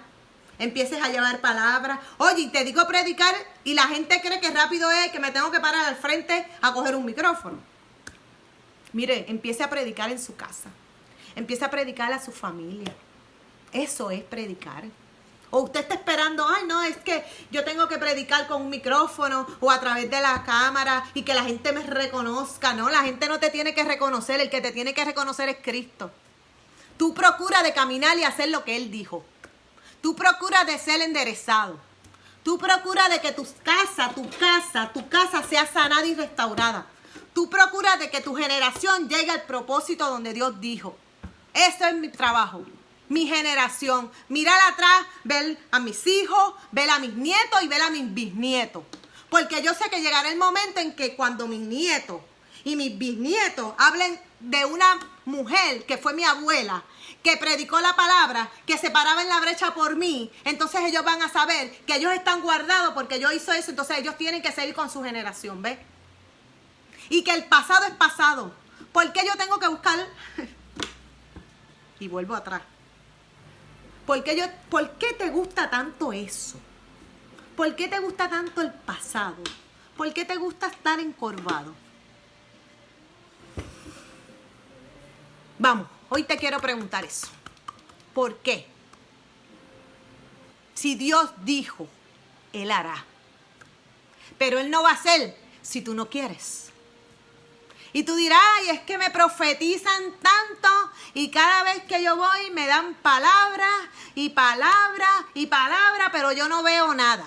empieces a llevar palabras? Oye, te digo predicar y la gente cree que rápido es que me tengo que parar al frente a coger un micrófono. Mire, empiece a predicar en su casa. Empiece a predicar a su familia. Eso es predicar. O usted está esperando, ay, no, es que yo tengo que predicar con un micrófono o a través de la cámara y que la gente me reconozca. No, la gente no te tiene que reconocer, el que te tiene que reconocer es Cristo. Tú procura de caminar y hacer lo que Él dijo. Tú procura de ser enderezado. Tú procura de que tu casa, tu casa, tu casa sea sanada y restaurada. Tú procura de que tu generación llegue al propósito donde Dios dijo. Eso es mi trabajo mi generación. Mirar atrás, ver a mis hijos, ver a mis nietos y ver a mis bisnietos. Porque yo sé que llegará el momento en que cuando mis nietos y mis bisnietos hablen de una mujer que fue mi abuela, que predicó la palabra, que se paraba en la brecha por mí, entonces ellos van a saber que ellos están guardados porque yo hice eso, entonces ellos tienen que seguir con su generación, ¿ves? Y que el pasado es pasado. ¿Por qué yo tengo que buscar? y vuelvo atrás. ¿Por qué, yo, ¿Por qué te gusta tanto eso? ¿Por qué te gusta tanto el pasado? ¿Por qué te gusta estar encorvado? Vamos, hoy te quiero preguntar eso. ¿Por qué? Si Dios dijo, Él hará. Pero Él no va a hacer si tú no quieres. Y tú dirás, ay, es que me profetizan tanto y cada vez que yo voy me dan palabras y palabras y palabras, pero yo no veo nada.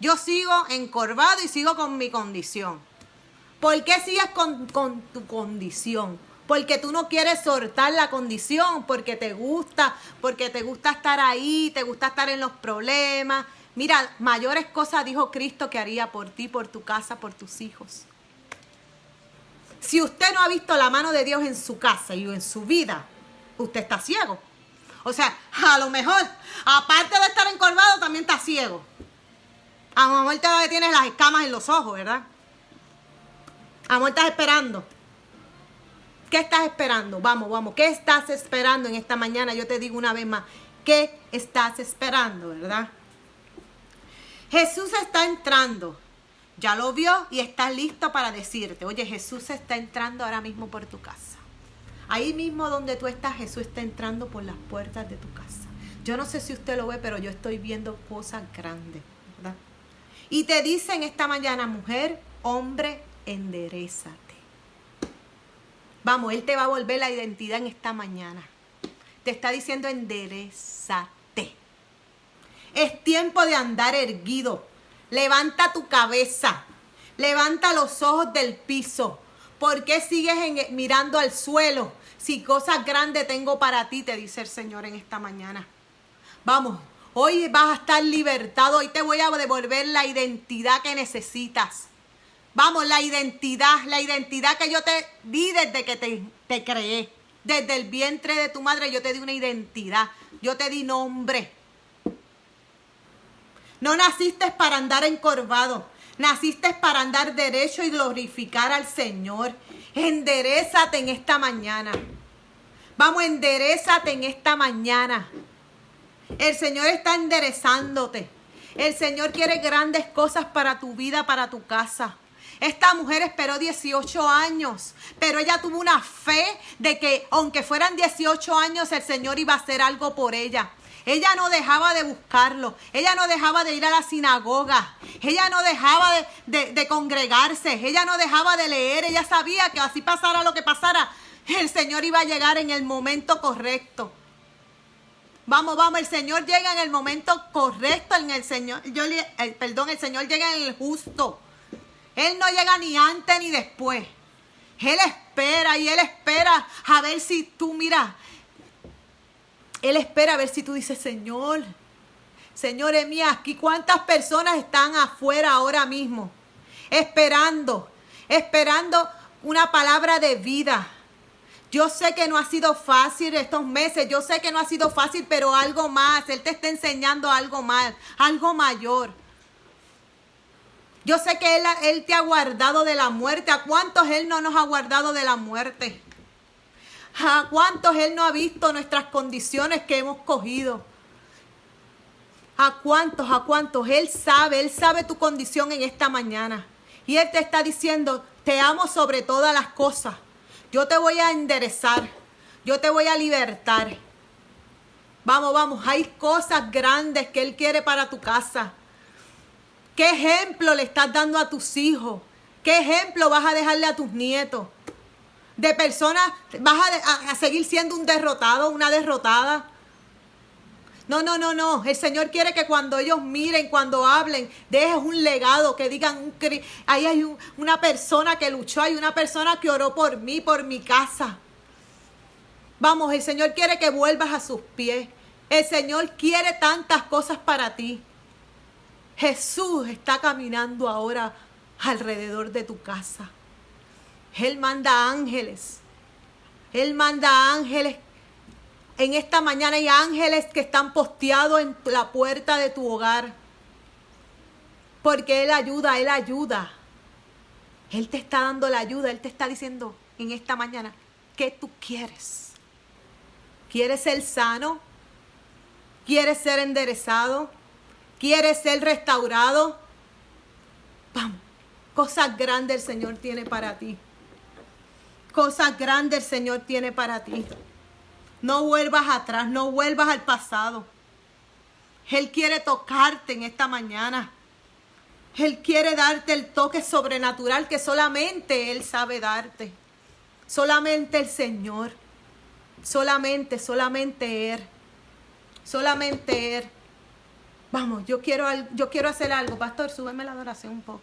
Yo sigo encorvado y sigo con mi condición. ¿Por qué sigues con, con tu condición? Porque tú no quieres soltar la condición, porque te gusta, porque te gusta estar ahí, te gusta estar en los problemas. Mira, mayores cosas dijo Cristo que haría por ti, por tu casa, por tus hijos. Si usted no ha visto la mano de Dios en su casa y en su vida, usted está ciego. O sea, a lo mejor, aparte de estar encorvado, también está ciego. A lo mejor todavía tienes las escamas en los ojos, ¿verdad? A lo mejor estás esperando. ¿Qué estás esperando? Vamos, vamos. ¿Qué estás esperando en esta mañana? Yo te digo una vez más. ¿Qué estás esperando, verdad? Jesús está entrando ya lo vio y está listo para decirte, oye, Jesús está entrando ahora mismo por tu casa. Ahí mismo donde tú estás, Jesús está entrando por las puertas de tu casa. Yo no sé si usted lo ve, pero yo estoy viendo cosas grandes, ¿verdad? Y te dicen esta mañana, mujer, hombre, enderezate. Vamos, Él te va a volver la identidad en esta mañana. Te está diciendo, enderezate. Es tiempo de andar erguido. Levanta tu cabeza. Levanta los ojos del piso. ¿Por qué sigues mirando al suelo? Si cosas grandes tengo para ti, te dice el Señor en esta mañana. Vamos, hoy vas a estar libertado. Hoy te voy a devolver la identidad que necesitas. Vamos, la identidad, la identidad que yo te di desde que te, te creé. Desde el vientre de tu madre yo te di una identidad. Yo te di nombre. No naciste para andar encorvado. Naciste para andar derecho y glorificar al Señor. Enderezate en esta mañana. Vamos, enderezate en esta mañana. El Señor está enderezándote. El Señor quiere grandes cosas para tu vida, para tu casa. Esta mujer esperó 18 años, pero ella tuvo una fe de que aunque fueran 18 años, el Señor iba a hacer algo por ella. Ella no dejaba de buscarlo. Ella no dejaba de ir a la sinagoga. Ella no dejaba de, congregarse. Ella no dejaba de leer. Ella sabía que así pasara lo que pasara, el Señor iba a llegar en el momento correcto. Vamos, vamos, el Señor llega en el momento correcto, en el Señor, yo, eh, perdón, el Señor llega en el justo. Él no llega ni antes ni después. Él espera y Él espera a ver si tú, mira, él espera a ver si tú dices, Señor, Señor, mía, aquí cuántas personas están afuera ahora mismo. esperando, esperando una palabra de vida. Yo sé que no ha sido fácil estos meses, yo sé que no ha sido fácil, pero algo más, Él te está enseñando algo más, algo mayor. Yo sé que él, te ha guardado de la muerte. ¿A cuántos Él no nos ha guardado de la muerte? ¿A cuántos Él no ha visto nuestras condiciones que hemos cogido? ¿A cuántos? ¿A cuántos? Él sabe, Él sabe tu condición en esta mañana. Y Él te está diciendo, te amo sobre todas las cosas. Yo te voy a enderezar. Yo te voy a libertar. Vamos, vamos, hay cosas grandes que Él quiere para tu casa. ¿Qué ejemplo le estás dando a tus hijos? ¿Qué ejemplo vas a dejarle a tus nietos? De personas, vas a, seguir siendo un derrotado, una derrotada. No, no, no, no. El Señor quiere que cuando ellos miren, cuando hablen, dejes un legado, que digan, ahí hay una persona que luchó, hay una persona que oró por mí, por mi casa. Vamos, el Señor quiere que vuelvas a sus pies. El Señor quiere tantas cosas para ti. Jesús está caminando ahora alrededor de tu casa. Él manda ángeles. Él manda ángeles. En esta mañana hay ángeles que están posteados en la puerta de tu hogar. Porque Él ayuda, Él ayuda. Él te está dando la ayuda. Él te está diciendo en esta mañana, ¿qué tú quieres? ¿Quieres ser sano? ¿Quieres ser enderezado? ¿Quieres ser restaurado? Vamos. Cosas grandes el Señor tiene para ti. Cosas grandes el Señor tiene para ti. No vuelvas atrás, no vuelvas al pasado. Él quiere tocarte en esta mañana. Él quiere darte el toque sobrenatural que solamente Él sabe darte. Solamente el Señor. Solamente, solamente Él. Solamente Él. Vamos, yo quiero, yo quiero hacer algo. Pastor, súbeme la adoración un poco.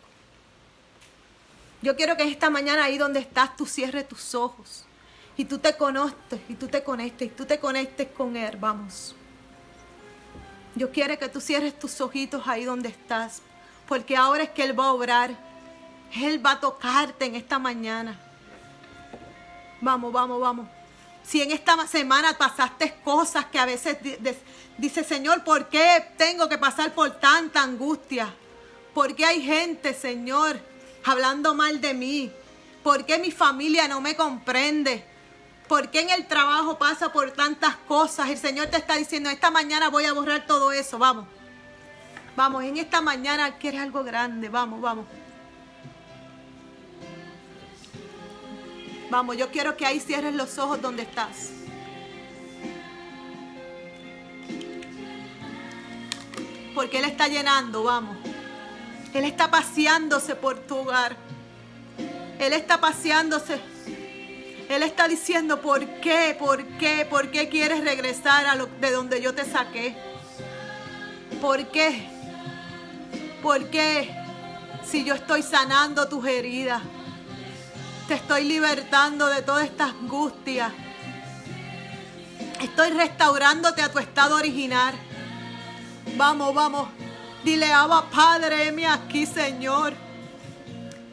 Yo quiero que esta mañana ahí donde estás, tú cierres tus ojos. Y tú te conozcas, y tú te conectes, y tú te conectes con Él. Vamos. Yo quiero que tú cierres tus ojitos ahí donde estás. Porque ahora es que Él va a obrar. Él va a tocarte en esta mañana. Vamos, vamos, vamos. Si en esta semana pasaste cosas que a veces dice Señor, ¿por qué tengo que pasar por tanta angustia? ¿Por qué hay gente, Señor, hablando mal de mí? ¿Por qué mi familia no me comprende? ¿Por qué en el trabajo pasa por tantas cosas? El Señor te está diciendo, esta mañana voy a borrar todo eso, vamos. Vamos, en esta mañana quieres algo grande, vamos, vamos. Vamos, yo quiero que ahí cierres los ojos donde estás. Porque Él está llenando, vamos. Él está paseándose por tu hogar. Él está paseándose. Él está diciendo, ¿por qué? ¿Por qué? ¿Por qué quieres regresar a lo, de donde yo te saqué? ¿Por qué? ¿Por qué? Si yo estoy sanando tus heridas. Te estoy libertando de toda esta angustia. Estoy restaurándote a tu estado original. Vamos, vamos. Dile, Abba Padre, heme aquí, Señor.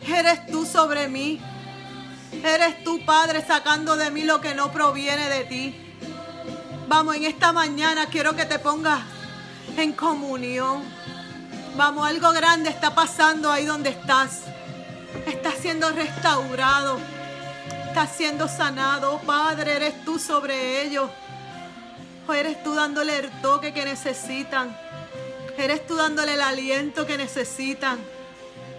Eres tú sobre mí. Eres tú, Padre, sacando de mí lo que no proviene de ti. Vamos, en esta mañana quiero que te pongas en comunión. Vamos, algo grande está pasando ahí donde estás está siendo restaurado, está siendo sanado. Padre, eres tú sobre ellos. O eres tú dándole el toque que necesitan. Eres tú dándole el aliento que necesitan.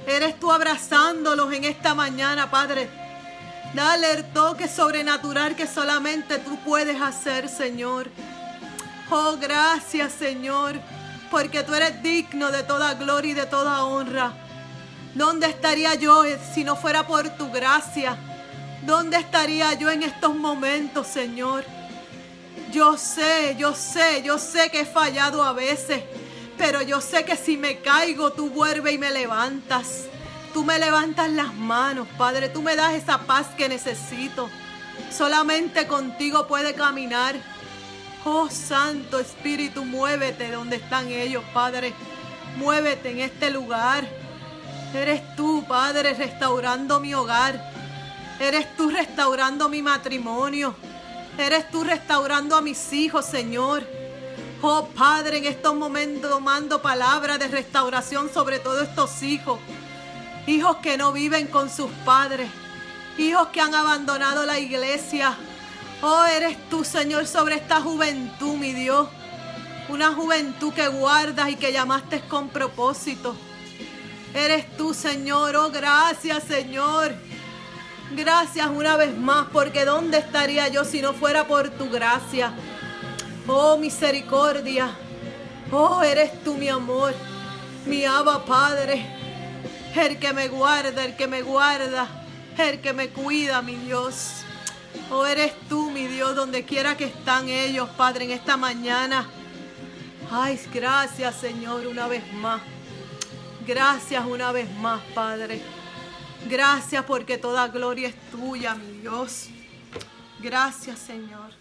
Eres tú abrazándolos en esta mañana, Padre. Dale el toque sobrenatural que solamente tú puedes hacer, Señor. Oh, gracias, Señor, porque tú eres digno de toda gloria y de toda honra. ¿Dónde estaría yo si no fuera por tu gracia? ¿Dónde estaría yo en estos momentos, Señor? Yo sé, yo sé, yo sé que he fallado a veces, pero yo sé que si me caigo, tú vuelves y me levantas. Tú me levantas las manos, Padre, tú me das esa paz que necesito. Solamente contigo puede caminar. Oh Santo Espíritu, muévete donde están ellos, Padre. Muévete en este lugar. Eres tú, Padre, restaurando mi hogar. Eres tú restaurando mi matrimonio. Eres tú restaurando a mis hijos, Señor. Oh Padre, en estos momentos mando palabras de restauración sobre todos estos hijos. Hijos que no viven con sus padres. Hijos que han abandonado la iglesia. Oh, eres tú, Señor, sobre esta juventud, mi Dios. Una juventud que guardas y que llamaste con propósito. Eres tú, Señor. Oh, gracias, Señor. Gracias una vez más, porque ¿dónde estaría yo si no fuera por tu gracia? Oh, misericordia. Oh, eres tú mi amor, mi Abba Padre. El que me guarda, el que me guarda, el que me cuida, mi Dios. Oh, eres tú, mi Dios, donde quiera que están ellos, Padre, en esta mañana. Ay, gracias, Señor, una vez más. Gracias una vez más, Padre. Gracias porque toda gloria es tuya, mi Dios. Gracias, Señor.